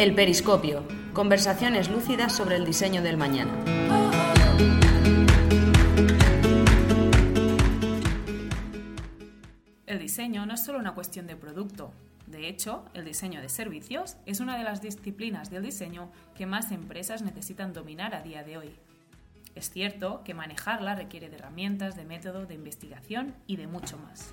El periscopio. Conversaciones lúcidas sobre el diseño del mañana. El diseño no es solo una cuestión de producto. De hecho, el diseño de servicios es una de las disciplinas del diseño que más empresas necesitan dominar a día de hoy. Es cierto que manejarla requiere de herramientas, de método, de investigación y de mucho más.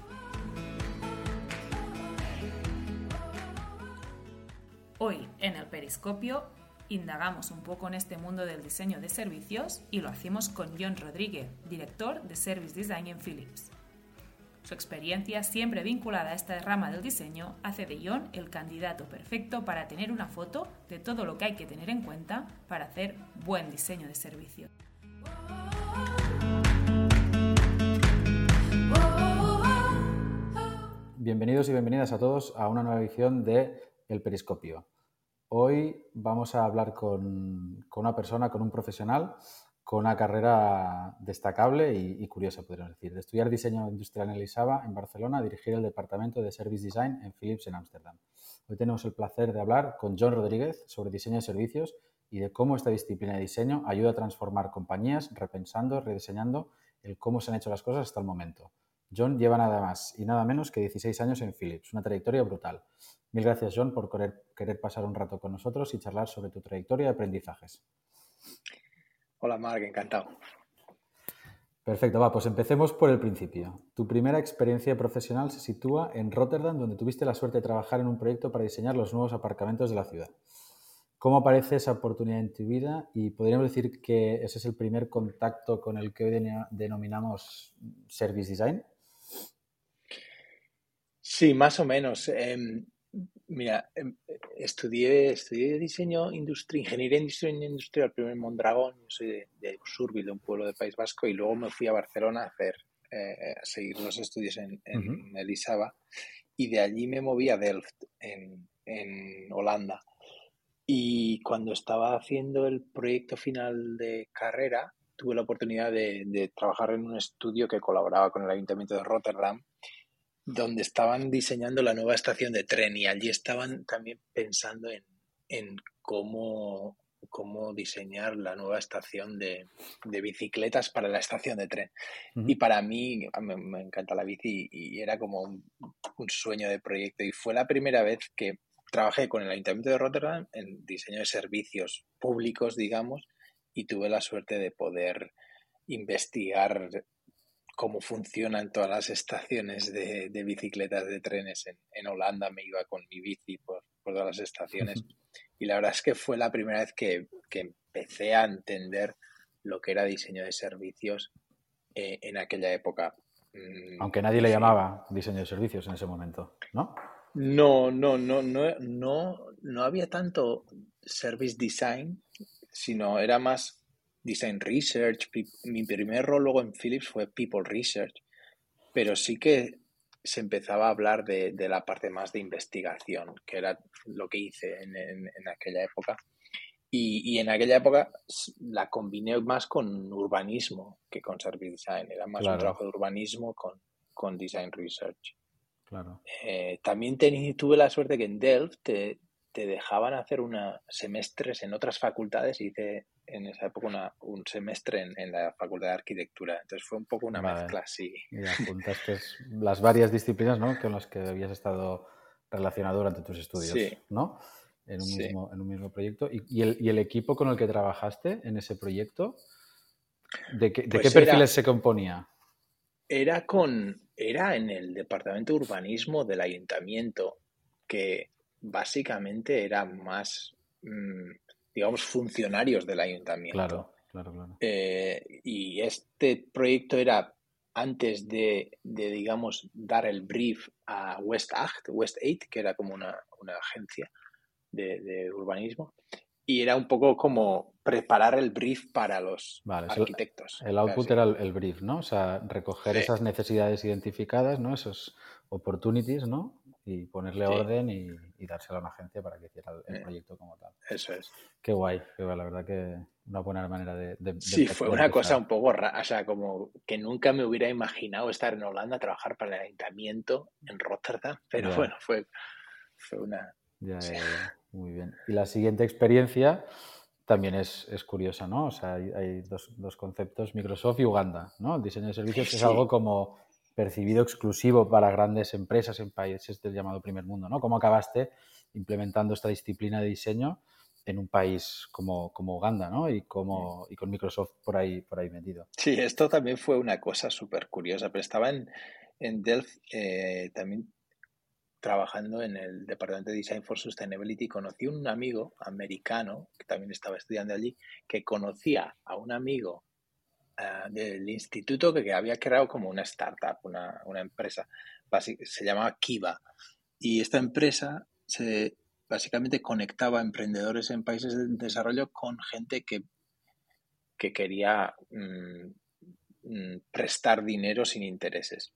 Hoy, en el Periscopio, indagamos un poco en este mundo del diseño de servicios y lo hacemos con John Rodríguez, director de Service Design en Philips. Su experiencia, siempre vinculada a esta rama del diseño, hace de John el candidato perfecto para tener una foto de todo lo que hay que tener en cuenta para hacer buen diseño de servicio. Bienvenidos y bienvenidas a todos a una nueva edición de El Periscopio. Hoy vamos a hablar con, una persona, con un profesional, con una carrera destacable y, curiosa, podríamos decir. De estudiar diseño industrial en Elisaba, en Barcelona, dirigir el departamento de Service Design en Philips, en Ámsterdam. Hoy tenemos el placer de hablar con John Rodríguez sobre diseño de servicios y de cómo esta disciplina de diseño ayuda a transformar compañías, repensando, rediseñando el cómo se han hecho las cosas hasta el momento. John lleva nada más y nada menos que 16 años en Philips, una trayectoria brutal. Mil gracias, John, por querer, pasar un rato con nosotros y charlar sobre tu trayectoria y aprendizajes. Hola, Mark, encantado. Perfecto, va, pues empecemos por el principio. Tu primera experiencia profesional se sitúa en Rotterdam, donde tuviste la suerte de trabajar en un proyecto para diseñar los nuevos aparcamientos de la ciudad. ¿Cómo aparece esa oportunidad en tu vida? Y podríamos decir que ese es el primer contacto con el que hoy denominamos Service Design. Sí, más o menos. Em, mira, em, estudié, estudié diseño industrial, ingeniería industrial primero en Mondragón, yo soy de, de de un pueblo del País Vasco, y luego me fui a Barcelona a hacer, eh, a seguir los estudios en, en Elisaba, y de allí me moví a Delft, en, en Holanda. Y cuando estaba haciendo el proyecto final de carrera, tuve la oportunidad de, de trabajar en un estudio que colaboraba con el Ayuntamiento de Rotterdam donde estaban diseñando la nueva estación de tren y allí estaban también pensando en, en cómo, cómo diseñar la nueva estación de, de, bicicletas para la estación de tren. Y para mí, me, encanta la bici y, era como un, un, sueño de proyecto. Y fue la primera vez que trabajé con el Ayuntamiento de Rotterdam en diseño de servicios públicos, digamos, y tuve la suerte de poder investigar cómo funcionan todas las estaciones de, bicicletas de trenes en, Holanda. Me iba con mi bici por, todas las estaciones. Y la verdad es que fue la primera vez que, empecé a entender lo que era diseño de servicios eh, en aquella época. Mm, Aunque nadie le llamaba diseño de servicios en ese momento, ¿no? No, no, no, no, no, no había tanto service design, sino era más Design Research. Mi primer rol luego en Philips fue People Research, pero sí que se empezaba a hablar de, la parte más de investigación, que era lo que hice en, aquella época. Y, en aquella época la combiné más con urbanismo que con service design. Era más un trabajo de urbanismo con, con design research. Claro. Eh, también tuve la suerte que en Delft te, te dejaban hacer una semestres en otras facultades. Hice en esa época un semestre en, la Facultad de Arquitectura. Entonces fue un poco una mezcla así. Y apuntaste las varias disciplinas ¿no? con las que habías estado relacionado durante tus estudios, ¿no? En un, mismo, en un mismo proyecto. ¿Y, el, equipo con el que trabajaste en ese proyecto, ¿de, qué, pues perfiles se componía? Era, con, era en el departamento de urbanismo del ayuntamiento, que básicamente era más... Mm, digamos, funcionarios del ayuntamiento. Claro, claro, claro. Eh, y este proyecto era antes de, digamos, dar el brief a West 8, West 8 que era como una, agencia de, urbanismo, y era un poco como preparar el brief para los arquitectos. El, output era el, brief, ¿no? O sea, recoger esas necesidades identificadas, ¿no? Esos opportunities, ¿no? Y ponerle orden y, dárselo a una agencia para que hiciera el, eh, proyecto como tal. Eso es. Qué guay, qué guay, la verdad que una buena manera de... sí, fue una cosa un poco rara, o sea, como que nunca me hubiera imaginado estar en Holanda, trabajar para el ayuntamiento en Rotterdam, pero bueno, fue, fue una... muy bien. Y la siguiente experiencia también es, curiosa, ¿no? O sea, hay, dos, conceptos, Microsoft y Uganda, ¿no? El diseño de servicios es algo como percibido exclusivo para grandes empresas en países del llamado primer mundo, ¿no? ¿Cómo acabaste implementando esta disciplina de diseño en un país como, como Uganda, ¿no? Y, como, y con Microsoft por ahí, por ahí metido. Sí, esto también fue una cosa súper curiosa, pero estaba en, en Delft eh, también trabajando en el Departamento de Design for Sustainability. Conocí un amigo americano que también estaba estudiando allí, que conocía a un amigo uh, del instituto que, que, había creado como una startup, una, una empresa, se llamaba Kiva. Y esta empresa se básicamente conectaba emprendedores en países de desarrollo con gente que, que quería mm, mm, prestar dinero sin intereses.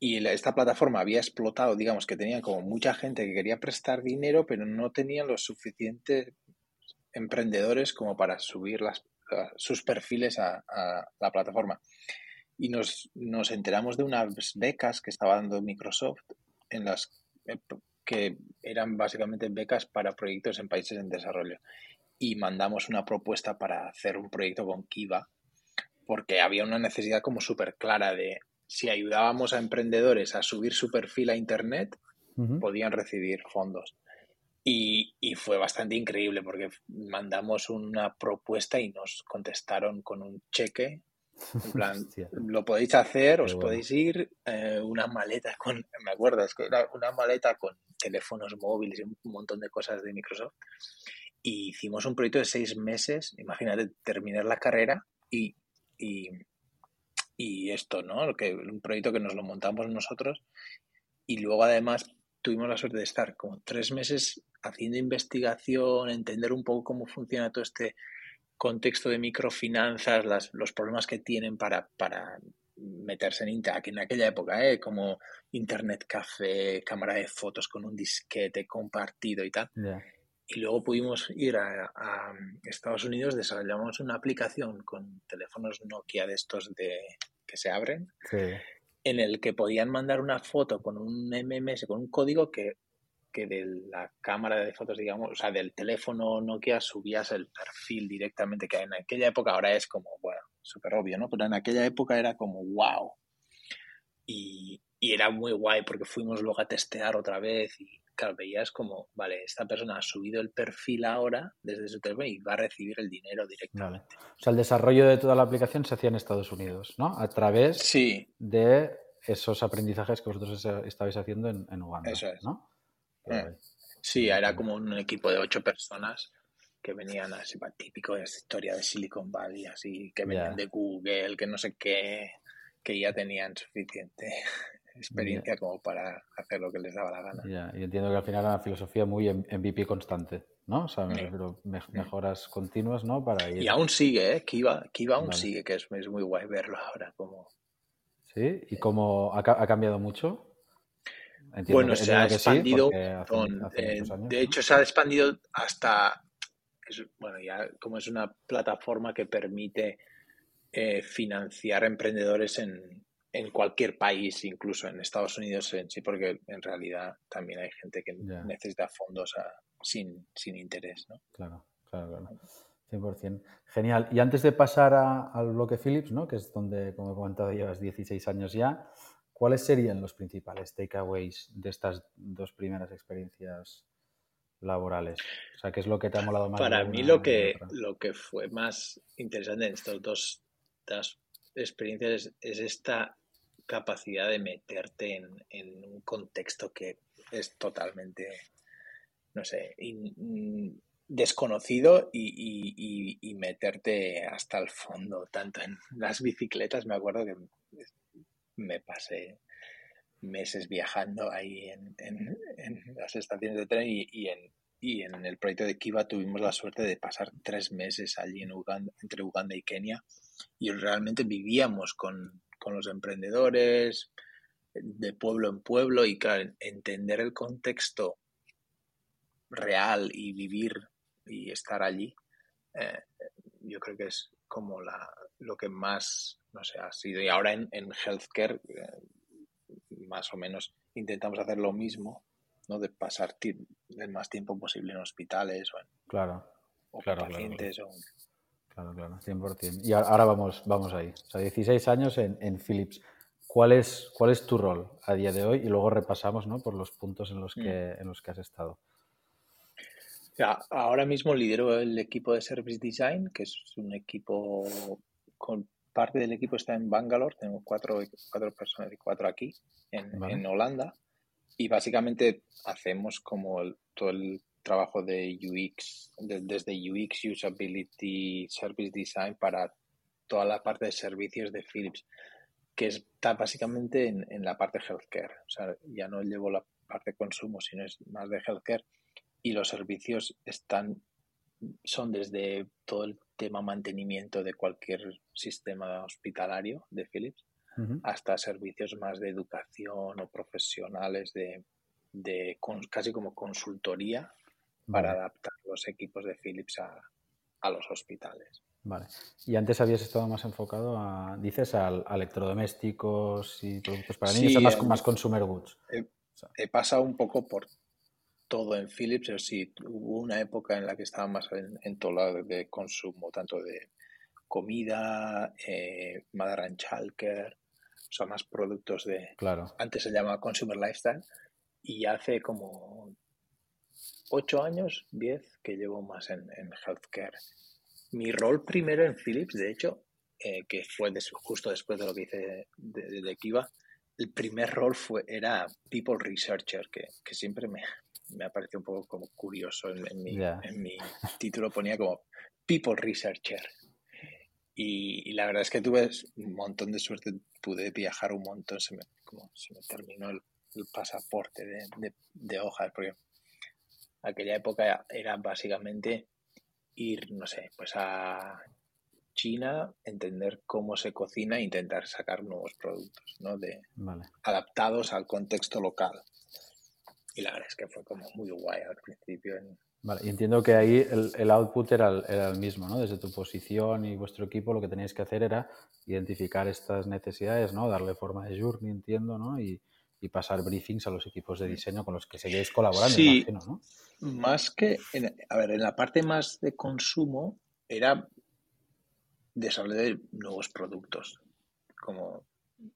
Y esta plataforma había explotado, digamos que tenía como mucha gente que quería prestar dinero, pero no tenía los suficientes emprendedores como para subir las, sus perfiles a, a, la plataforma. Y nos, nos enteramos de unas becas que estaba dando Microsoft en las que eran básicamente becas para proyectos en países en desarrollo. Y mandamos una propuesta para hacer un proyecto con Kiva, porque había una necesidad como súper clara de si ayudábamos a emprendedores a subir su perfil a Internet, podían recibir fondos. Y, y, fue bastante increíble porque mandamos una propuesta y nos contestaron con un cheque en plan, lo podéis hacer, os podéis ir, eh, una maleta con, me acuerdo, es que era una maleta con teléfonos móviles y un montón de cosas de Microsoft. Y hicimos un proyecto de seis meses, imagínate, terminar la carrera y, y, y esto, ¿no? Que, un proyecto que nos lo montamos nosotros y luego además tuvimos la suerte de estar como tres meses haciendo investigación, entender un poco cómo funciona todo este contexto de microfinanzas, las, los problemas que tienen para, para meterse en Internet, en aquella época, ¿eh? como Internet Café, cámara de fotos con un disquete compartido y tal. Y luego pudimos ir a, Estados Unidos, desarrollamos una aplicación con teléfonos Nokia de estos de que se abren, en el que podían mandar una foto con un MMS, con un código que que de la cámara de fotos, digamos, o sea, del teléfono Nokia subías el perfil directamente, que en aquella época ahora es como, bueno, súper obvio, ¿no? Pero en aquella época era como, wow. Y, y, era muy guay porque fuimos luego a testear otra vez y, claro, veías como, vale, esta persona ha subido el perfil ahora desde su teléfono y va a recibir el dinero directamente. O sea, el desarrollo de toda la aplicación se hacía en Estados Unidos, ¿no? A través sí. de esos aprendizajes que vosotros estabais haciendo en, en Uganda, Eso es. ¿no? Eh, sí, era como un equipo de ocho personas que venían así, típico de esa historia de Silicon Valley, así, que venían de Google, que no sé qué, que ya tenían suficiente experiencia como para hacer lo que les daba la gana. Ya, y entiendo que al final era una filosofía muy MVP constante, ¿no? O sea, mejoras continuas, ¿no? Para Y aún sigue, ¿eh? Kiva, Kiva aún sigue, que es, es, muy guay verlo ahora como... Sí, ¿y cómo ha, ha cambiado mucho? bueno, se ha expandido. Eh, de hecho, se ha expandido hasta. bueno, ya como es una plataforma que permite eh, financiar emprendedores en, en, cualquier país, incluso en Estados Unidos en sí, porque en realidad también hay gente que necesita fondos sin, sin interés. ¿no? Claro, claro, claro. 100%. Genial. Y antes de pasar al bloque Philips, ¿no? que es donde, como he comentado, llevas 16 años ya, ¿Cuáles serían los principales takeaways de estas dos primeras experiencias laborales? O sea, ¿qué es lo que te ha molado más? Para mí lo que, lo que fue más interesante en estas dos, experiencias es, esta capacidad de meterte en, un contexto que es totalmente, no sé, desconocido y, y, meterte hasta el fondo, tanto en las bicicletas, me acuerdo que me pasé meses viajando ahí en, las estaciones de tren y, en, y en el proyecto de Kiva tuvimos la suerte de pasar tres meses allí en Uganda, entre Uganda y Kenia y realmente vivíamos con, los emprendedores de pueblo en pueblo y claro, entender el contexto real y vivir y estar allí, eh, yo creo que es como la, lo que más, no sé, ha sido. Y ahora en, en healthcare, eh, más o menos, intentamos hacer lo mismo ¿no? De pasar el más tiempo posible en hospitales o en claro, o claro, pacientes. Claro, O... claro, claro, 100%. Y ahora vamos, vamos ahí. O sea, 16 años en, en Philips. ¿Cuál es, ¿Cuál es tu rol a día de hoy? Y luego repasamos ¿no? por los puntos en los que, en los que has estado. Ya, ahora mismo lidero el equipo de Service Design, que es un equipo con parte del equipo está en Bangalore, tengo cuatro, cuatro personas y cuatro aquí, en, Vale. en Holanda, y básicamente hacemos como el- todo el trabajo de UX, de- desde UX, Usability, Service Design para toda la parte de servicios de Philips, que está básicamente en, en la parte healthcare. O sea, ya no llevo la parte de consumo, sino es más de healthcare. Y los servicios están, son desde todo el tema mantenimiento de cualquier sistema hospitalario de Philips hasta servicios más de educación o profesionales de, de con- casi como consultoría para Vale, adaptar los equipos de Philips a, a los hospitales. vale. Y antes habías estado más enfocado a, dices, a electrodomésticos y productos para niños, Sí, o más, más consumer goods. He pasado un poco por todo en Philips, pero sí, hubo una época en la que estaba más en, en todo lado de consumo, tanto de comida, eh, Mother and Chalker, o sea, más productos de, Claro. antes se llamaba Consumer Lifestyle, y hace como ocho años, diez, que llevo más en, en healthcare. Mi rol primero en Philips, de hecho, eh, que fue des- justo después de lo que hice de, de, de Kiva, el primer rol fue, era People Researcher, que, que siempre me, me ha parecido un poco como curioso. En, en mi, Ya. en mi título ponía como People Researcher. Y, y la verdad es que tuve un montón de suerte, pude viajar un montón, se me, como, se me terminó el, el pasaporte de, de, de hojas, porque aquella época era básicamente ir, no sé, pues a China, entender cómo se cocina e intentar sacar nuevos productos, ¿no? De, Vale. adaptados al contexto local. Y la verdad es que fue como muy guay al principio. en- Vale, y entiendo que ahí el, el output era el, era el mismo, ¿no? Desde tu posición y vuestro equipo lo que teníais que hacer era identificar estas necesidades, ¿no? Darle forma de journey, entiendo, ¿no? Y, y pasar briefings a los equipos de diseño con los que seguíais colaborando, Sí. imagino, ¿no? Más que, en, a ver, en la parte más de consumo era desarrollar nuevos productos, como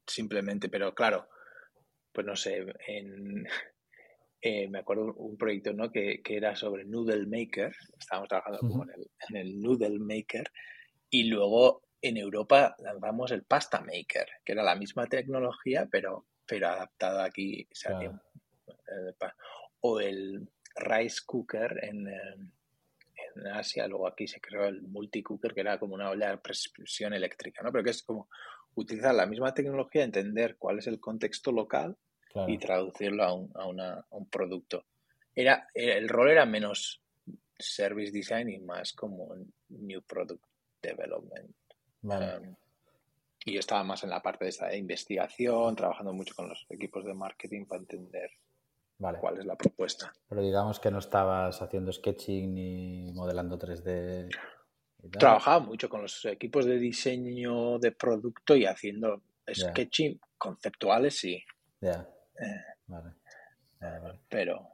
simplemente, pero claro, pues no sé, en, eh, me acuerdo un proyecto ¿no? que, que era sobre Noodle Maker, estábamos trabajando como Ujú. en, el, en el Noodle Maker, y luego en Europa lanzamos el Pasta Maker, que era la misma tecnología, pero, pero adaptada aquí, o sea, Claro. eh, o el Rice Cooker en, eh, en Asia, luego aquí se creó el multicooker, que era como una olla de presión eléctrica, ¿no? Pero que es como utilizar la misma tecnología, entender cuál es el contexto local Claro. y traducirlo a un, a una- a un producto. Era, era- el rol era menos service design y más como new product development. Vale. Um, y yo estaba más en la parte de esta de investigación, trabajando mucho con los equipos de marketing para entender Vale. cuál es la propuesta. Pero digamos que no estabas haciendo sketching ni modelando 3D. y tal. Trabajaba mucho con los equipos de diseño de producto y haciendo sketching conceptuales, sí, Ya. eh, Vale. Vale, vale. pero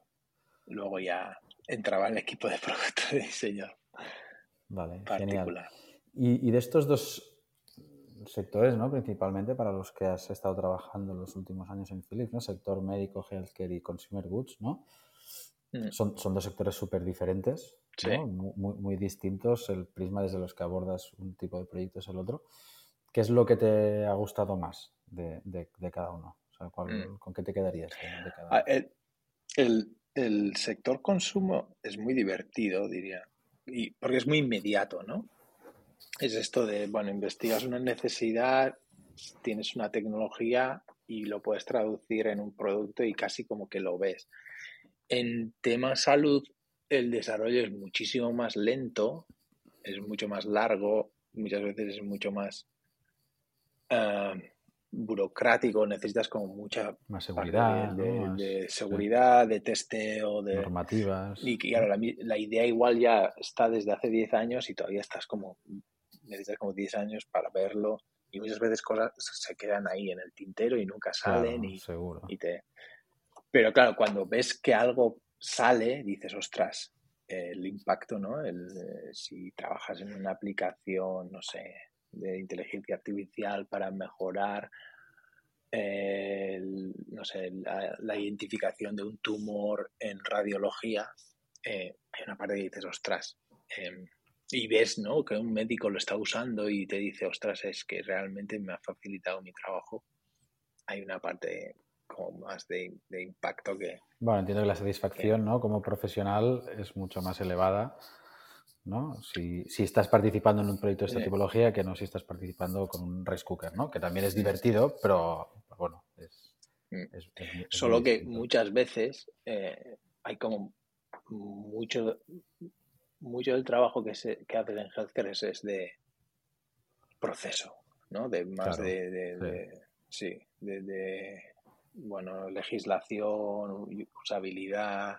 luego ya entraba en el equipo de producto de diseño Vale, genial. particular. Y, y de estos dos sectores, ¿no? Principalmente para los que has estado trabajando los últimos años en Philips, ¿no? Sector médico, healthcare y consumer goods, ¿no? Mm. Son, son dos sectores súper diferentes, Sí. ¿no? Mu- Muy, muy distintos. El prisma desde los que abordas un tipo de proyecto es el otro. ¿Qué es lo que te ha gustado más de, de- de cada uno? O sea, ¿cuál- Mm. ¿Con qué te quedarías de, de cada Ah, uno? El, el- el sector consumo es muy divertido, diría, y, porque es muy inmediato, ¿no? Es esto de, bueno, investigas una necesidad, tienes una tecnología y lo puedes traducir en un producto y casi como que lo ves. En tema salud, el desarrollo es muchísimo más lento, es mucho más largo, muchas veces es mucho más ah, burocrático, necesitas como mucha Más seguridad, de, ¿no? De sí, seguridad, de testeo, de... normativas. Y claro, la idea igual ya está desde hace 10 años y todavía estás como, necesitas como 10 años para verlo y muchas veces cosas se quedan ahí en el tintero y nunca Claro, salen y, seguro. y te... Pero claro, cuando ves que algo sale, dices, ostras, el impacto, ¿no? El, eh, si trabajas en una aplicación, no sé, de inteligencia artificial para mejorar eh, no sé, la, identificación de un tumor en radiología, eh, hay una parte que dices, ostras, em, y ves ¿no? que un médico lo está usando y te dice, ostras, es que realmente me ha facilitado mi trabajo. Hay una parte como más de, impacto que... Bueno, entiendo que la satisfacción ¿no? como profesional es mucho más elevada ¿no? Si, si, estás participando en un proyecto de esta tipología que no si estás participando con un rice cooker, ¿no? Que también es divertido, pero bueno, es... Mm. Solo que muchas veces eh, hay como mucho, mucho del trabajo que, se, que haces en healthcare es, de proceso, ¿no? De más de, sí. de, bueno, legislación, usabilidad,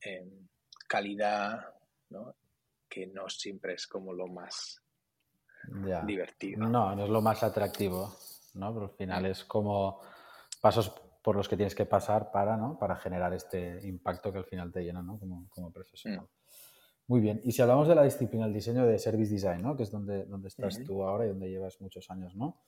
em, calidad, ¿no? que no siempre es como lo más divertido. No, no es lo más atractivo, ¿no? Pero al final es como pasos por los que tienes que pasar para, ¿no? para generar este impacto que al final te llena ¿no? como, como profesional. Mm. Muy bien. Y si hablamos de la disciplina del diseño de Service Design, ¿no? que es donde, donde estás tú ahora y donde llevas muchos años ¿no?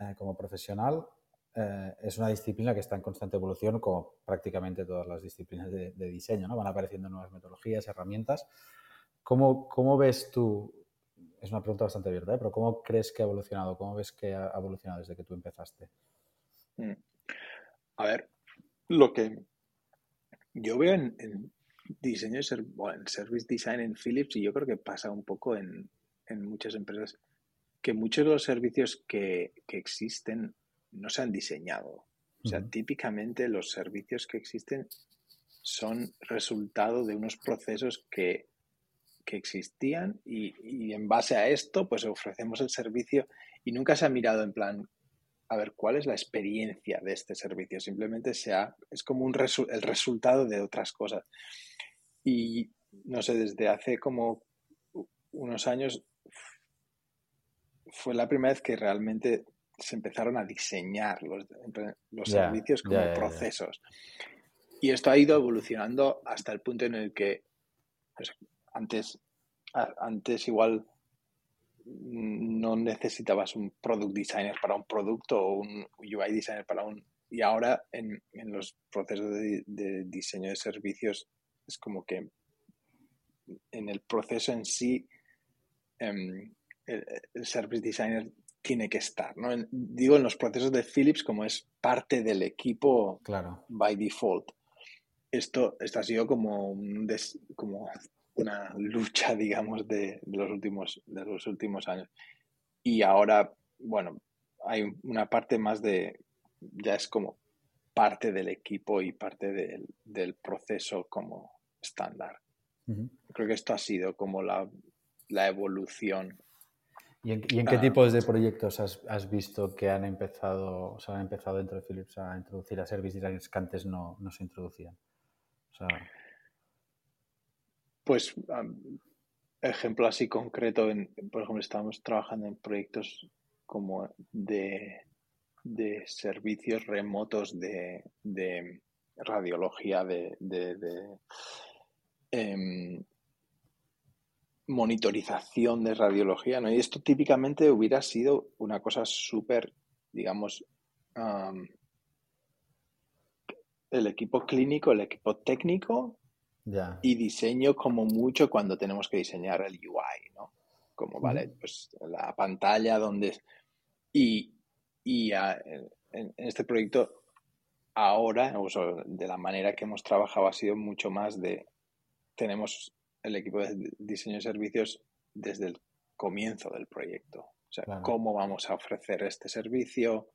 Eh, como profesional, eh, es una disciplina que está en constante evolución, como prácticamente todas las disciplinas de, de, diseño. ¿no? Van apareciendo nuevas metodologías, herramientas. ¿Cómo, ¿Cómo, ves tú? Es una pregunta bastante abierta, ¿eh? pero ¿cómo crees que ha evolucionado? ¿Cómo ves que ha evolucionado desde que tú empezaste? Mm. A ver, lo que yo veo en, diseño, en service design en Philips, y yo creo que pasa un poco en, muchas empresas, que muchos de los servicios que, existen no se han diseñado. O sea, típicamente los servicios que existen son resultado de unos procesos que que existían y, en base a esto pues ofrecemos el servicio y nunca se ha mirado en plan a ver cuál es la experiencia de este servicio simplemente sea es como un el resultado de otras cosas y no sé desde hace como unos años fue la primera vez que realmente se empezaron a diseñar los, los servicios como procesos. Y esto ha ido evolucionando hasta el punto en el que pues, antes, antes igual no necesitabas un product designer para un producto o un UI designer para un... Y ahora en, los procesos de, diseño de servicios es como que en el proceso en sí em, el, service designer tiene que estar. ¿no? digo en los procesos de Philips como es parte del equipo claro. by default. Esto, esto ha sido como un como una lucha, digamos, de, los últimos, de los últimos años. Y ahora, bueno, hay una parte más de, ya es como parte del equipo y parte del, proceso como estándar. Creo que esto ha sido como la, evolución. ¿Y en, qué ah. tipos de proyectos has, visto que han empezado, o sea, han empezado dentro de Philips a introducir a service designers que antes no, no se introducían? O sea... Pues, ejemplo así concreto, en, por ejemplo, estamos trabajando en proyectos como de, servicios remotos de, radiología, de, em, monitorización de radiología, ¿no? Y esto típicamente hubiera sido una cosa súper, digamos, el equipo clínico, el equipo técnico y diseño como mucho cuando tenemos que diseñar el UI, ¿no? Como, vale, pues la pantalla donde... Y, y en, este proyecto ahora, de la manera que hemos trabajado, ha sido mucho más de... Tenemos el equipo de diseño de servicios desde el comienzo del proyecto. O sea, cómo vamos a ofrecer este servicio,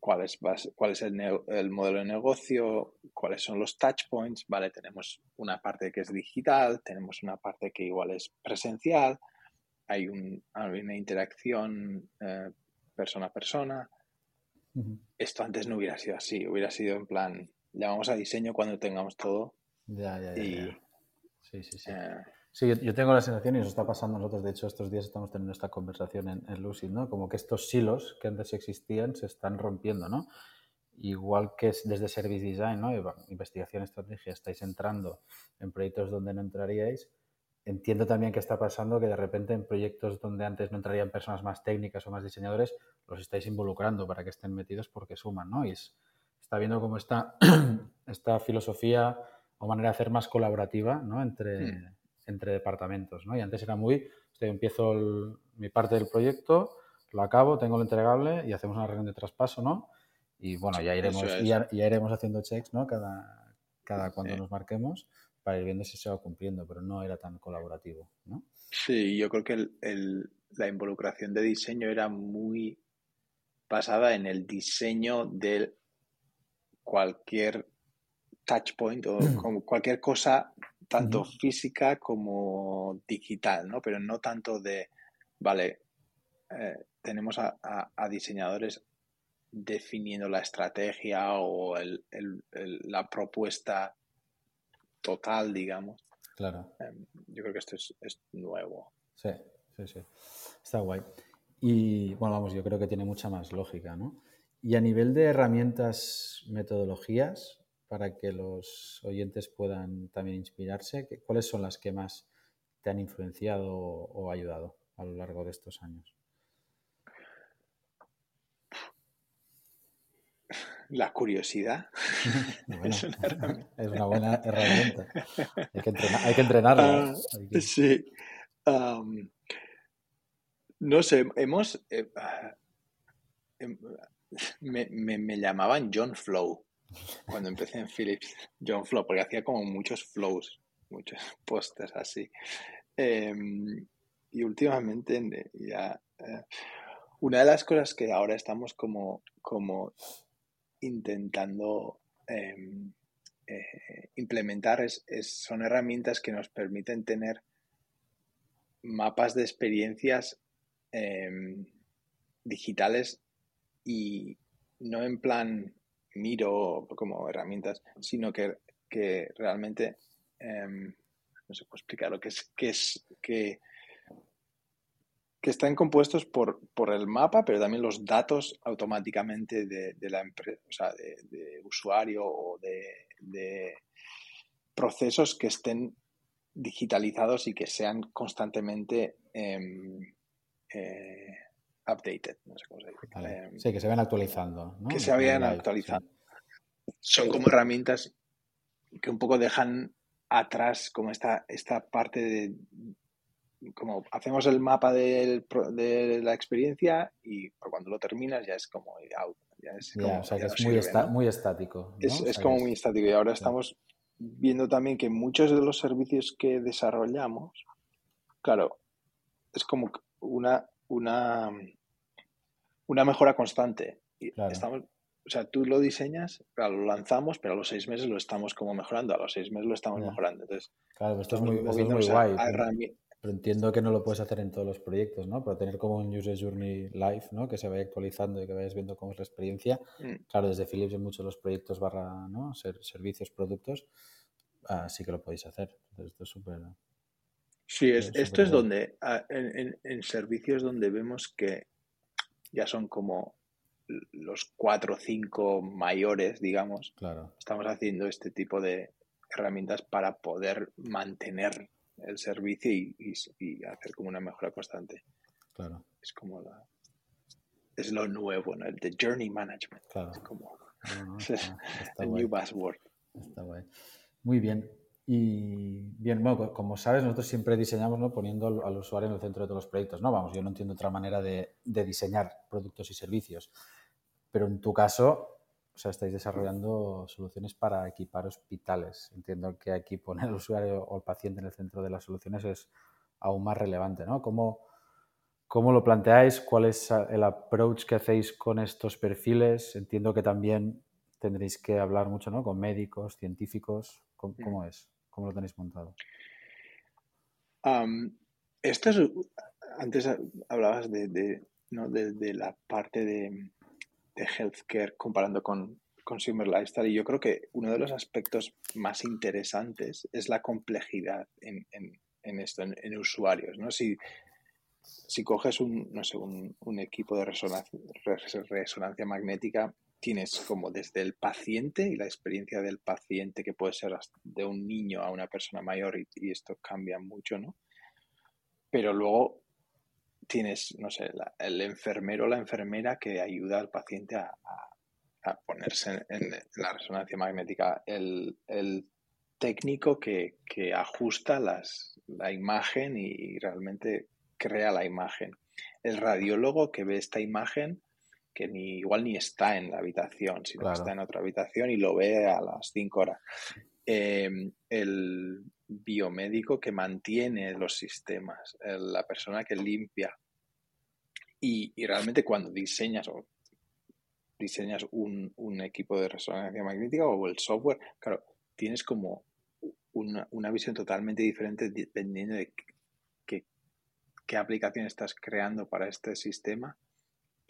cuál es, cuál es el, el, modelo de negocio, cuáles son los touch points, ¿vale? Tenemos una parte que es digital, tenemos una parte que igual es presencial, hay, un, una interacción eh, persona a persona. Esto antes no hubiera sido así, hubiera sido en plan, llamamos a diseño cuando tengamos todo. Ya, ya, ya. Sí, sí, sí. Eh, Sí, yo, tengo la sensación, y eso está pasando nosotros, de hecho estos días estamos teniendo esta conversación en, Lucid, ¿no? Como que estos silos que antes existían se están rompiendo, ¿no? igual que desde Service Design, ¿no? investigación, estrategia, estáis entrando en proyectos donde no entraríais, entiendo también que está pasando que de repente en proyectos donde antes no entrarían personas más técnicas o más diseñadores, los estáis involucrando para que estén metidos porque suman, ¿no? Y está viendo cómo está esta filosofía o manera de hacer más colaborativa, ¿no? Entre, hmm. entre departamentos, ¿no? Y antes era muy, empiezo mi parte del proyecto, lo acabo, tengo lo entregable y hacemos una reunión de traspaso, ¿no? Y bueno, ya iremos, ya, iremos haciendo checks, ¿no? Cada, cada cuando nos marquemos para ir viendo si se va cumpliendo, pero no era tan colaborativo, ¿no? Sí, yo creo que el, la involucración de diseño era muy basada en el diseño de cualquier touch point o como cualquier cosa, tanto física como digital, ¿no? Pero no tanto de, vale, eh, tenemos a, diseñadores definiendo la estrategia o la propuesta total, digamos. Claro. Em, yo creo que esto es, nuevo. Sí, sí, sí. Está guay. Y bueno, vamos, yo creo que tiene mucha más lógica, ¿no? Y a nivel de herramientas, metodologías, para que los oyentes puedan también inspirarse, ¿cuáles son las que más te han influenciado o ayudado a lo largo de estos años? La curiosidad es, una buena herramienta. Hay que, entrenarla. Ah, sí. no sé, hemos... Eh, em, me, me, llamaban John Flow cuando empecé en Philips. John Flow, porque hacía como muchos flows, muchos pósters así. Em, y últimamente ya... Eh, una de las cosas que ahora estamos como, como intentando em, eh, implementar es, son herramientas que nos permiten tener mapas de experiencias em, digitales y no en plan miro como herramientas, sino que, realmente em, no sé cómo explicar lo que es, que es que que están compuestos por, por, el mapa, pero también los datos automáticamente de, la empresa, o sea, de, usuario o de, procesos que estén digitalizados y que sean constantemente em, eh, updated. No sé cómo se dice. Em, sí, que se vayan actualizando. Que se vayan actualizando. Son como herramientas que un poco dejan atrás como esta, esta parte de, como hacemos el mapa de la experiencia y cuando lo terminas ya es como out. Ya es, o sea, que es muy, muy, estático. Es, como muy estático y ahora estamos viendo también que muchos de los servicios que desarrollamos, claro, es como una, una, una mejora constante. Estamos, o sea, tú lo diseñas, lo lanzamos, pero a los seis meses lo estamos como mejorando, a los seis meses lo estamos mejorando. Entonces, claro, esto es muy, esto es muy guay. Pero entiendo que no lo puedes hacer en todos los proyectos, ¿no? Pero tener como un User Journey Live, ¿no? Que se vaya actualizando y que vayas viendo cómo es la experiencia. Mm. Claro, desde Philips en muchos de los proyectos barra, ¿no? servicios, productos, ah, sí que lo podéis hacer. Entonces, esto es súper... Sí, es, esto es donde, ah, en, en, servicios donde vemos que ya son como los cuatro o cinco mayores, digamos. Claro. Estamos haciendo este tipo de herramientas para poder mantener el servicio y, hacer como una mejora constante. Claro. Es como la, es lo nuevo, ¿no? El de journey management. Claro. Es como el new buzzword. Está guay. Muy bien. Y bien, bueno, como sabes, nosotros siempre diseñamos ¿no? poniendo al, usuario en el centro de todos los proyectos. No, vamos, yo no entiendo otra manera de, de diseñar productos y servicios. Pero en tu caso, o sea, estáis desarrollando soluciones para equipar hospitales. Entiendo que aquí poner al usuario o el paciente en el centro de las soluciones es aún más relevante, ¿no? ¿Cómo, cómo lo planteáis? ¿Cuál es el approach que hacéis con estos perfiles? Entiendo que también tendréis que hablar mucho, ¿no? Con médicos, científicos. ¿Cómo, es? ¿Cómo lo tenéis montado? esto es, antes hablabas de, ¿no? de la parte de healthcare comparando con consumer lifestyle. Y yo creo que uno de los aspectos más interesantes es la complejidad en, esto, en, usuarios. ¿no? Si, si coges un, no sé, un, equipo de resonancia, resonancia magnética, tienes como desde el paciente y la experiencia del paciente, que puede ser de un niño a una persona mayor y, esto cambia mucho, ¿no? Pero luego tienes, no sé, el enfermero o la enfermera que ayuda al paciente a, ponerse en, la resonancia magnética, el, técnico que, ajusta la imagen y realmente crea la imagen. El radiólogo que ve esta imagen que ni igual ni está en la habitación, sino que está en otra habitación y lo ve a las 5 horas. Em, el biomédico que mantiene los sistemas, la persona que limpia. Y, realmente cuando diseñas o diseñas un, equipo de resonancia magnética o el software, claro, tienes como una, una visión totalmente diferente dependiendo de qué, qué aplicación estás creando para este sistema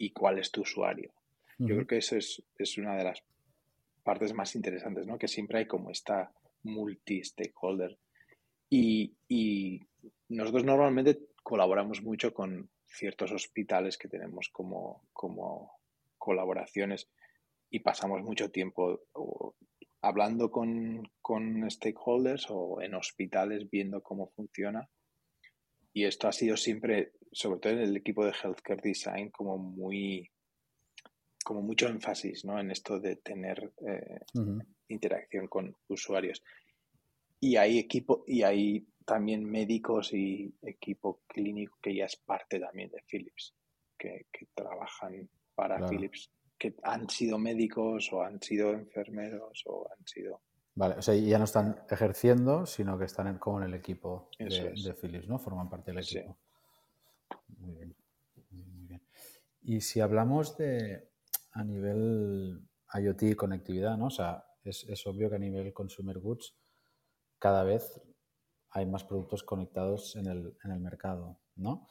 y cuál es tu usuario. Yo creo que eso es, una de las partes más interesantes, ¿no? Que siempre hay como esta multi-stakeholder. Y, nosotros normalmente colaboramos mucho con ciertos hospitales que tenemos como, como colaboraciones y pasamos mucho tiempo hablando con, con, stakeholders o en hospitales viendo cómo funciona. Y esto ha sido siempre sobre todo en el equipo de Healthcare Design, como muy como mucho énfasis ¿no? en esto de tener eh, interacción con usuarios. Y hay equipo, y hay también médicos y equipo clínico que ya es parte también de Philips, que, trabajan para Philips, que han sido médicos o han sido enfermeros o han sido Vale, o sea, ya no están ejerciendo, sino que están como en el equipo de, Philips, ¿no? Forman parte del equipo. Muy bien. Muy bien. Y si hablamos de a nivel IoT y conectividad, ¿no? O sea, es, es, obvio que a nivel consumer goods cada vez hay más productos conectados en el, en el mercado, ¿no?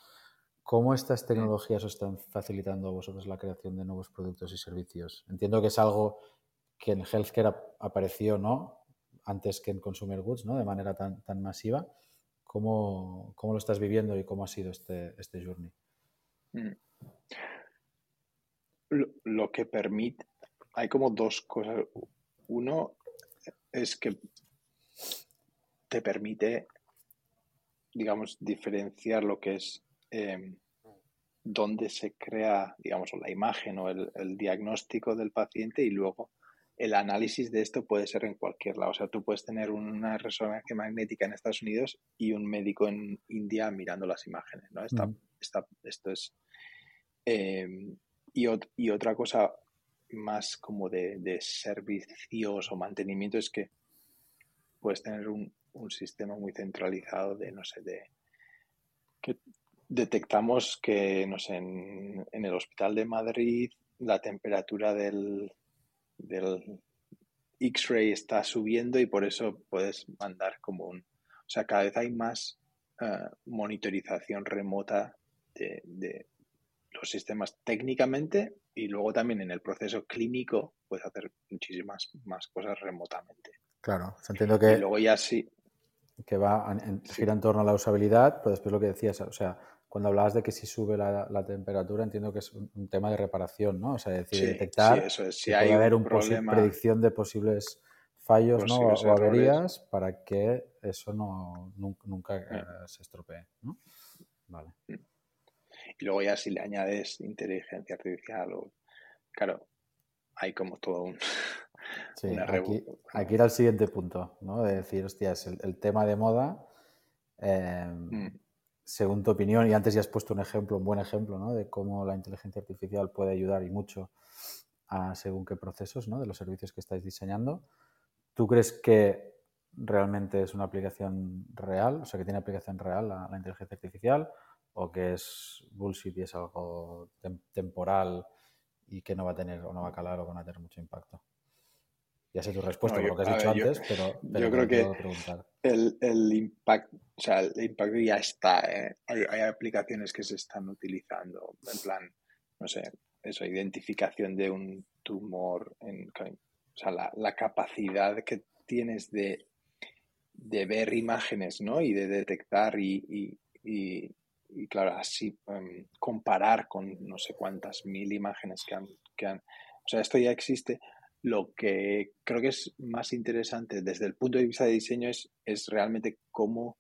¿Cómo estas tecnologías os están facilitando a vosotros la creación de nuevos productos y servicios? Entiendo que es algo que en healthcare apareció, ¿no? Antes que en consumer goods, ¿no? De manera tan, tan masiva. ¿Cómo, lo estás viviendo y cómo ha sido este, este journey? Mm. Lo, que permite, hay como dos cosas. Uno es que te permite, digamos, diferenciar lo que es eh, dónde se crea, digamos, la imagen o el, diagnóstico del paciente y luego el análisis de esto puede ser en cualquier lado. O sea, tú puedes tener una resonancia magnética en Estados Unidos y un médico en India mirando las imágenes, ¿no? Esta, esto es... Em, y, y, otra cosa más como de, servicios o mantenimiento es que puedes tener un, sistema muy centralizado de, no sé, de... que detectamos que, no sé, en el hospital de Madrid la temperatura del, del X-ray está subiendo y por eso puedes mandar como un... O sea, cada vez hay más eh, monitorización remota de, los sistemas técnicamente y luego también en el proceso clínico puedes hacer muchísimas más cosas remotamente. Claro, entiendo que... Y luego ya sí. Que va en, gira en torno a la usabilidad, pero después lo que decías, o sea, cuando hablabas de que si sube la, temperatura, entiendo que es un, tema de reparación, ¿no? O sea, decir, detectar Si hay haber un predicción de posibles fallos ¿no? o averías para que eso no nunca mm. eh, se estropee, ¿no? Vale. Mm. Y luego ya si le añades inteligencia artificial o... Claro, hay como todo un... Sí, aquí, era el siguiente punto, ¿no? De decir, hostia, es el, tema de moda... Eh, mm según tu opinión, y antes ya has puesto un ejemplo, un buen ejemplo, ¿no? De cómo la inteligencia artificial puede ayudar y mucho a según qué procesos, ¿no? De los servicios que estáis diseñando. ¿Tú crees que realmente es una aplicación real, o sea, que tiene aplicación real la, inteligencia artificial, o que es bullshit y es algo temporal y que no va a tener o no va a calar o va a tener mucho impacto? Ya sé tu respuesta por lo que has dicho antes, pero, yo creo que el, el, impacto, o sea, el impacto ya está. ¿eh? Hay, aplicaciones que se están utilizando, en plan, no sé, eso, identificación de un tumor, en, o sea, la, la capacidad que tienes de, de, ver imágenes, ¿no? Y de detectar y, y, y, claro, así em, comparar con no sé cuántas mil imágenes que han, que han O sea, esto ya existe. Lo que creo que es más interesante desde el punto de vista de diseño es, es realmente cómo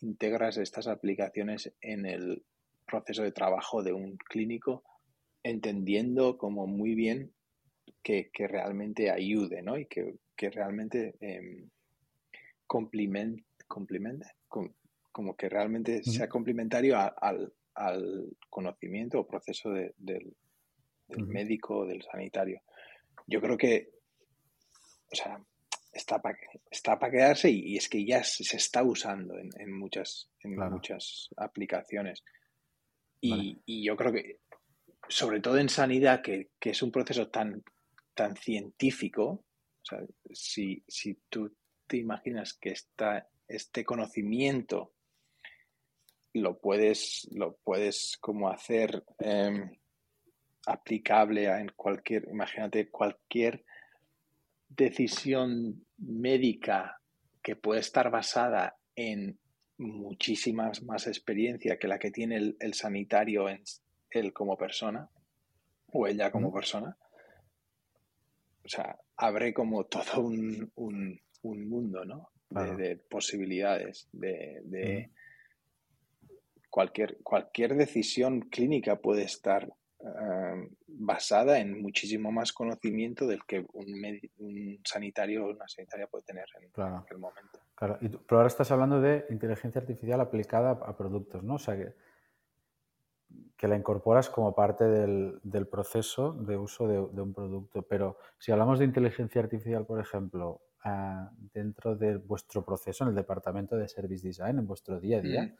integras estas aplicaciones en el proceso de trabajo de un clínico, entendiendo como muy bien que, realmente ayude, ¿no? Y que, realmente eh, complemente, como que realmente sea complementario al, conocimiento o proceso del, médico o del sanitario. Yo creo que, o sea, está para está para quedarse y, es que ya se, está usando en, muchas, en muchas aplicaciones. Y, yo creo que, sobre todo en sanidad, que, es un proceso tan, tan científico, o sea, si, si tú te imaginas que esta, este conocimiento lo puedes, lo puedes como hacer em, aplicable a en cualquier, imagínate, cualquier decisión médica que puede estar basada en muchísimas más experiencia que la que tiene el, sanitario en él como persona o ella como persona. O sea, abre como todo un, un, mundo, ¿no? De, posibilidades, de, cualquier, cualquier decisión clínica puede estar basada en muchísimo más conocimiento del que un, sanitario o una sanitaria puede tener en, aquel momento. Claro, pero ahora estás hablando de inteligencia artificial aplicada a productos, ¿no? O sea, que, que la incorporas como parte del, proceso de uso de, un producto. Pero si hablamos de inteligencia artificial, por ejemplo, ah, dentro de vuestro proceso en el departamento de Service Design, en vuestro día a día, mm.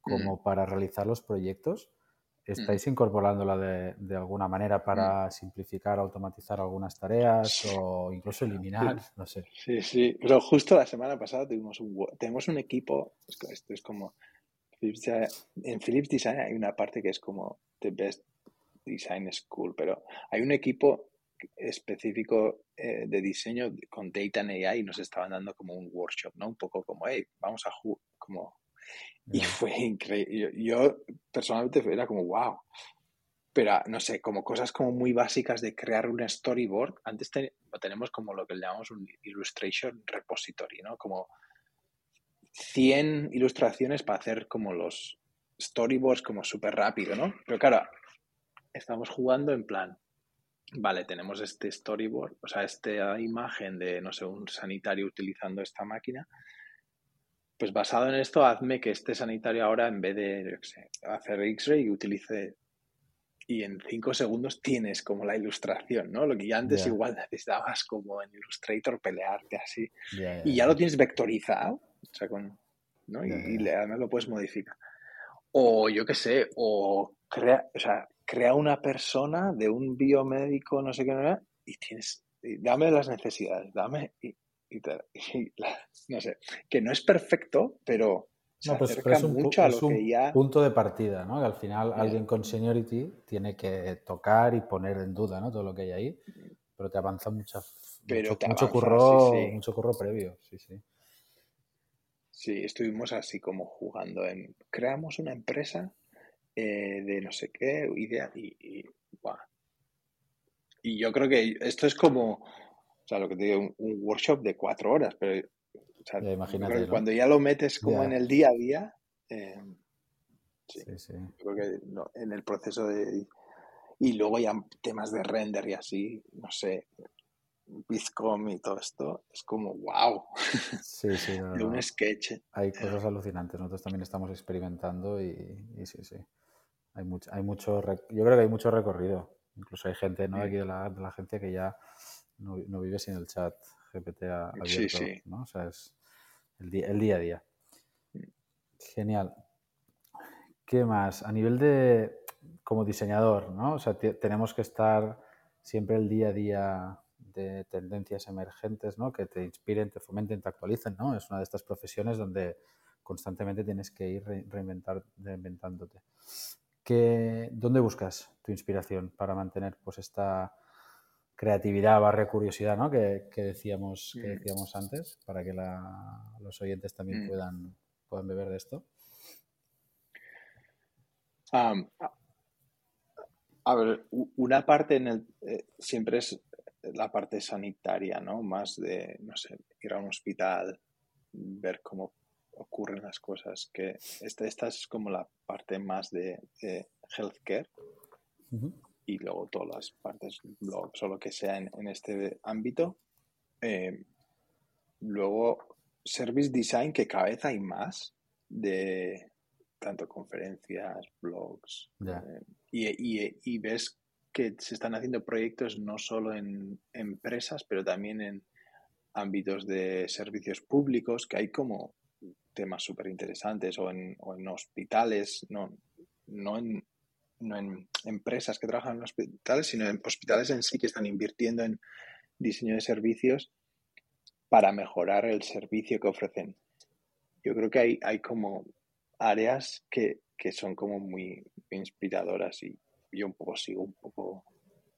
como mm. para realizar los proyectos, ¿Estáis incorporándola de, de, alguna manera para simplificar, automatizar algunas tareas o incluso eliminar? No sé. Sí, sí. Pero justo la semana pasada tuvimos un, tenemos un equipo, esto es como, en Philips Design hay una parte que es como The Best Design School, pero hay un equipo específico eh, de diseño con Data and AI y nos estaban dando como un workshop, ¿no? Un poco como, hey, vamos a como y fue increíble. Yo, personalmente era como, wow. Pero no sé, como cosas como muy básicas de crear un storyboard. Antes tenemos como lo que llamamos un illustration repository, ¿no? Como 100 ilustraciones para hacer como los storyboards como súper rápido, ¿no? Pero claro, estamos jugando en plan, vale, tenemos este storyboard, o sea, esta imagen de, no sé, un sanitario utilizando esta máquina pues basado en esto, hazme que este sanitario ahora, en vez de hacer X-ray, utilice. Y en cinco segundos tienes como la ilustración, ¿no? Lo que ya antes igual necesitabas como en Illustrator pelearte así. y ya lo tienes vectorizado, o sea, con, ¿no? y, además lo puedes modificar. O yo qué sé, o crea, o sea, crea una persona de un biomédico, no sé qué, y tienes, dame las necesidades, dame, no sé, que no es perfecto, pero se pues, acerca es un, mucho a lo que ya... punto de partida, ¿no? Que al final alguien con seniority tiene que tocar y poner en duda, ¿no? Todo lo que hay ahí, pero te avanza mucho, mucho, curro, mucho curro previo, sí, sí. Sí, estuvimos así como jugando en... Creamos una empresa eh, de no sé qué, idea y... y, y yo creo que esto es como sea, lo que te digo, un, workshop de cuatro horas, pero imagínate, cuando ya lo metes como en el día a día, eh, sí, sí, creo que en el proceso de... Y luego ya temas de render y así, no sé, Bizcom y todo esto, es como wow. Sí, sí, de un sketch. Hay cosas alucinantes. Nosotros también estamos experimentando y, sí, sí. Hay mucho, hay mucho, yo creo que hay mucho recorrido. Incluso hay gente, ¿no? Aquí de la, de la agencia que ya no, no vive sin el chat GPT abierto, sí, sí. ¿no? O sea, es el día, el día a día. Genial. ¿Qué más? A nivel de, como diseñador, ¿no? O sea, tenemos que estar siempre el día a día de tendencias emergentes, ¿no? Que te inspiren, te fomenten, te actualicen, ¿no? Es una de estas profesiones donde constantemente tienes que ir reinventar, reinventándote. ¿Qué, ¿Dónde buscas tu inspiración para mantener pues esta creatividad barra curiosidad, ¿no? Que, decíamos, que mm. decíamos antes, para que los oyentes también mm. puedan, puedan beber de esto. A ver, una parte en el, eh, siempre es la parte sanitaria, ¿no? Más de, no sé, ir a un hospital, ver cómo ocurren las cosas. Que esta, esta es como la parte más de, healthcare. Y luego todas las partes, blogs o lo que sea en, este ámbito. Eh, luego, service design, que cada vez hay más de tanto conferencias, blogs. Eh, y, y, ves que se están haciendo proyectos no solo en empresas, pero también en ámbitos de servicios públicos, que hay como temas súper interesantes, o en, o en hospitales, no, no, en, no en empresas que trabajan en hospitales, sino en hospitales en sí que están invirtiendo en diseño de servicios para mejorar el servicio que ofrecen. Yo creo que hay, hay como áreas que, que son como muy inspiradoras y yo un poco sigo un poco,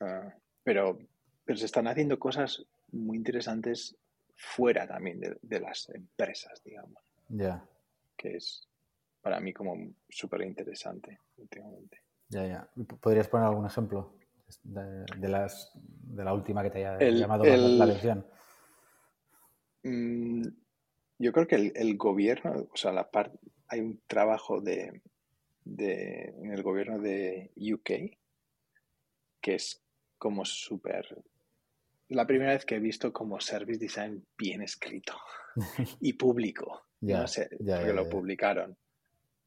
ah, pero, pero se están haciendo cosas muy interesantes fuera también de, las empresas, digamos. Ya. Que es para mí como súper interesante últimamente. Ya, ya. ¿Podrías poner algún ejemplo de, las, de la última que te haya llamado la, atención? Mm, yo creo que el, gobierno, o sea, la parte, hay un trabajo de, de, en el gobierno de UK que es como súper la primera vez que he visto como service design bien escrito y público. no sé, porque lo publicaron.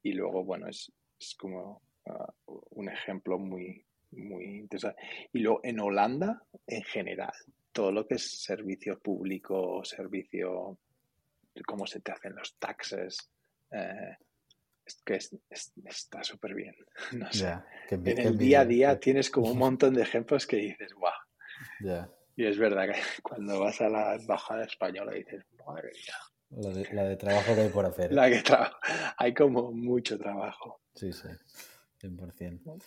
Y luego, bueno, es, es como uh, un ejemplo muy, muy interesante. Y luego en Holanda, en general, todo lo que es servicio público, servicio, cómo se te hacen los taxes, eh, es que está súper bien. No sé. en el día a día tienes como un montón de ejemplos que dices, wow. Y es verdad que cuando vas a la embajada española dices, madre mía. La de, trabajo que hay por hacer. La que hay como mucho trabajo. Sí, sí, 100%.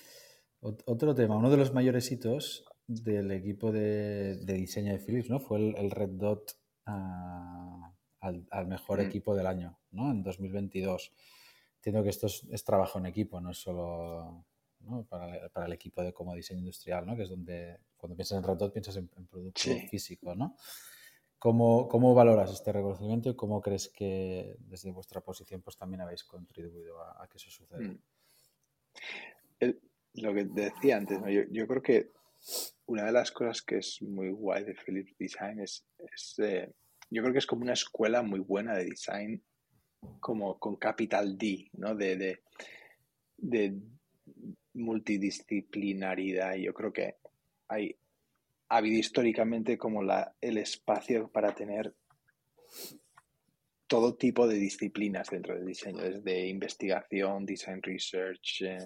Otro tema, uno de los mayores hitos del equipo de, diseño de Philips ¿no? fue el, Red Dot ah, al, mejor mm. equipo del año ¿no? en 2022. Entiendo que esto es, trabajo en equipo, no es solo para, para, el equipo de como diseño industrial, ¿no? que es donde cuando piensas en Red piensas en, producto físico, ¿no? ¿Cómo, ¿Cómo, valoras este reconocimiento y cómo crees que desde vuestra posición pues también habéis contribuido a, que eso suceda? Mm. Lo que decía antes, yo, creo que una de las cosas que es muy guay de Philips Design es, eh, yo creo que es como una escuela muy buena de design, como con capital D, ¿no? De, de, de multidisciplinaridad. Yo creo que hay, ha habido históricamente como la, el espacio para tener todo tipo de disciplinas dentro del diseño, desde investigación, design research, eh,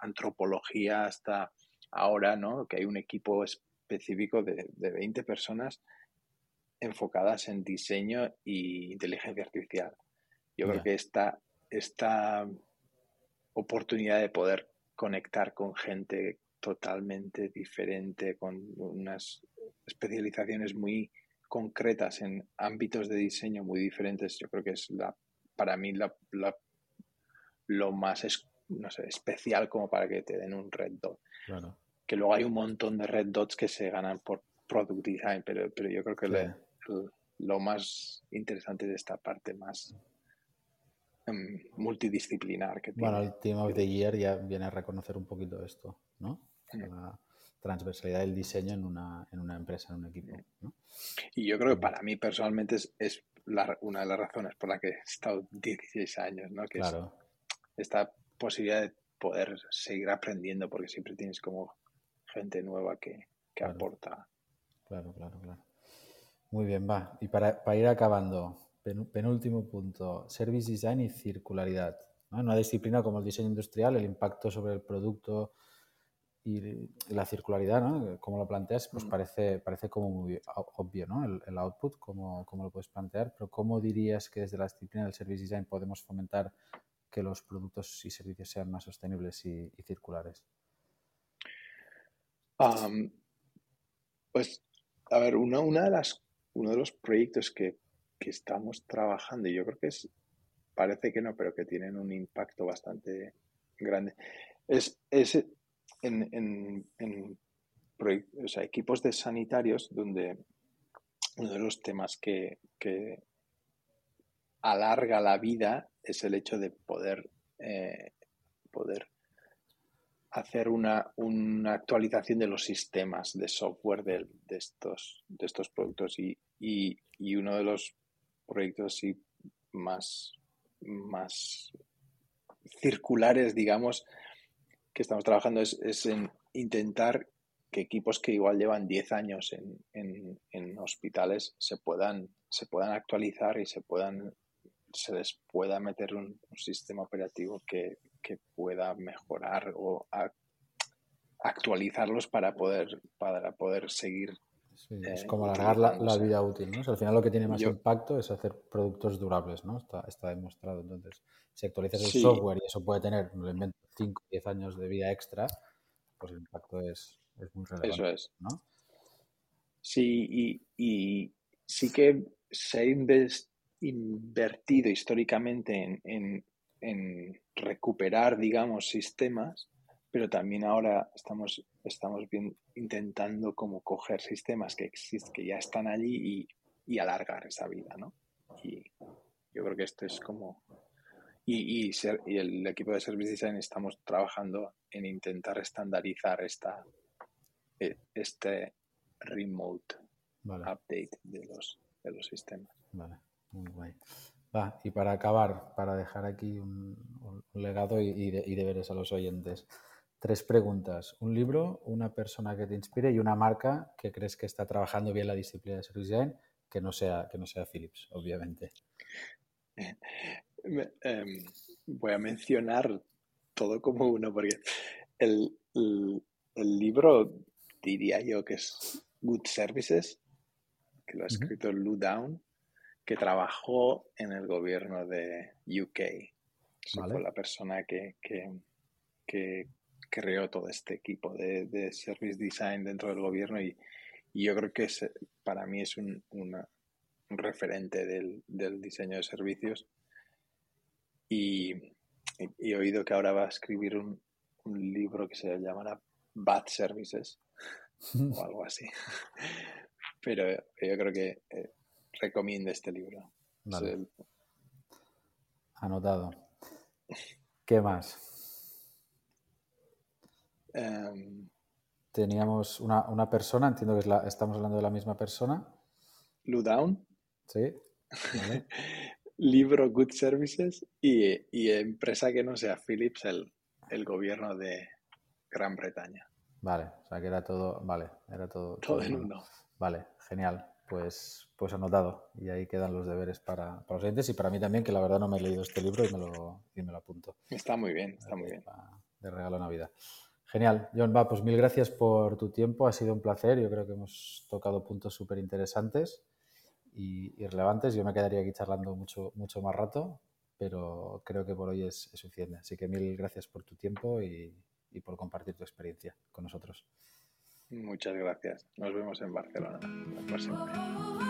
antropología, hasta ahora, ¿no? Que hay un equipo específico de, de 20 personas enfocadas en diseño e inteligencia artificial. Yo creo que esta, esta oportunidad de poder conectar con gente totalmente diferente, con unas especializaciones muy concretas en ámbitos de diseño muy diferentes, yo creo que es la, para mí la, lo más no sé, especial como para que te den un red dot. Que luego hay un montón de red dots que se ganan por product design, pero, pero yo creo que lo más interesante de esta parte más em, multidisciplinar que Bueno, el Team of the Year ya viene a reconocer un poquito esto, ¿no? la transversalidad del diseño en una, en una empresa, en un equipo. Y yo creo que para mí personalmente es, es una de las razones por la que he estado 16 años, ¿no? que es esta posibilidad de poder seguir aprendiendo porque siempre tienes como gente nueva que, que aporta. Claro, claro, claro. Muy bien, va. Y para, para ir acabando, penúltimo punto, service design y circularidad. ¿no? En una disciplina como el diseño industrial, el impacto sobre el producto, y la circularidad, ¿no? Como lo planteas, pues mm. parece, parece como muy obvio, ¿no? El, output, como, como, lo puedes plantear, pero ¿cómo dirías que desde la disciplina del service design podemos fomentar que los productos y servicios sean más sostenibles y, circulares? pues, a ver, una, una de las, uno de los proyectos que, que estamos trabajando, y yo creo que es, parece que no, pero que tienen un impacto bastante grande, es, es en, equipos de sanitarios donde uno de los temas que, alarga la vida es el hecho de poder, eh, poder hacer una, una, actualización de los sistemas de software de, estos, de estos productos. Y, y, uno de los proyectos más, más circulares, digamos, que estamos trabajando es, es en intentar que equipos que igual llevan 10 años en, en, hospitales se puedan, se puedan actualizar y se puedan se les pueda meter un, sistema operativo que, pueda mejorar o actualizarlos para poder para poder seguir es eh, como alargar la, vida útil, ¿no? al final lo que tiene más impacto es hacer productos durables, ¿no? Está, está demostrado. Entonces, si actualizas el software y eso puede tener, 5 o 10 años de vida extra, pues el impacto es, es muy relevante. Eso es. ¿no? Sí, y, sí que se ha invertido históricamente en, en, recuperar, digamos, sistemas, pero también ahora estamos, estamos bien, intentando como coger sistemas que existen, que ya están allí y, y alargar esa vida, ¿no? Y yo creo que esto es como y, y, el equipo de Service Design estamos trabajando en intentar estandarizar esta, e, este remote update de los, de los sistemas. Vale, muy guay. Va, y para acabar, para dejar aquí un, legado y, y, deberes a los oyentes, tres preguntas. Un libro, una persona que te inspire y una marca que crees que está trabajando bien la disciplina de Service Design, que no sea, que no sea Philips, obviamente. Em, voy a mencionar todo como uno, porque el, libro diría yo que es Good Services, que lo ha escrito Lou Down, que trabajó en el gobierno de UK. Fue la persona que, que, creó todo este equipo de, service design dentro del gobierno y, yo creo que para mí es un, referente del, del, diseño de servicios y, he oído que ahora va a escribir un, libro que se llamará Bad Services o algo así. Pero yo creo que eh, recomiendo este libro. Anotado. ¿Qué más? Em, Teníamos una, persona, entiendo que estamos hablando de la misma persona. Lou Down. Sí. libro Good Services y, empresa que no sea Philips, el, el, gobierno de Gran Bretaña. Vale, o sea que era todo, vale, era todo. Todo, el mundo. Vale, genial. Pues, pues anotado. Y ahí quedan los deberes para, para, los oyentes y para mí también, que la verdad no me he leído este libro y me lo, y me lo apunto. Está muy bien, está muy bien. De regalo Navidad. Genial. John, va, pues mil gracias por tu tiempo. Ha sido un placer. Yo creo que hemos tocado puntos súper interesantes y, relevantes. Yo me quedaría aquí charlando mucho, mucho más rato, pero creo que por hoy es, suficiente. Así que mil gracias por tu tiempo y, y por compartir tu experiencia con nosotros. Muchas gracias. Nos vemos en Barcelona la próxima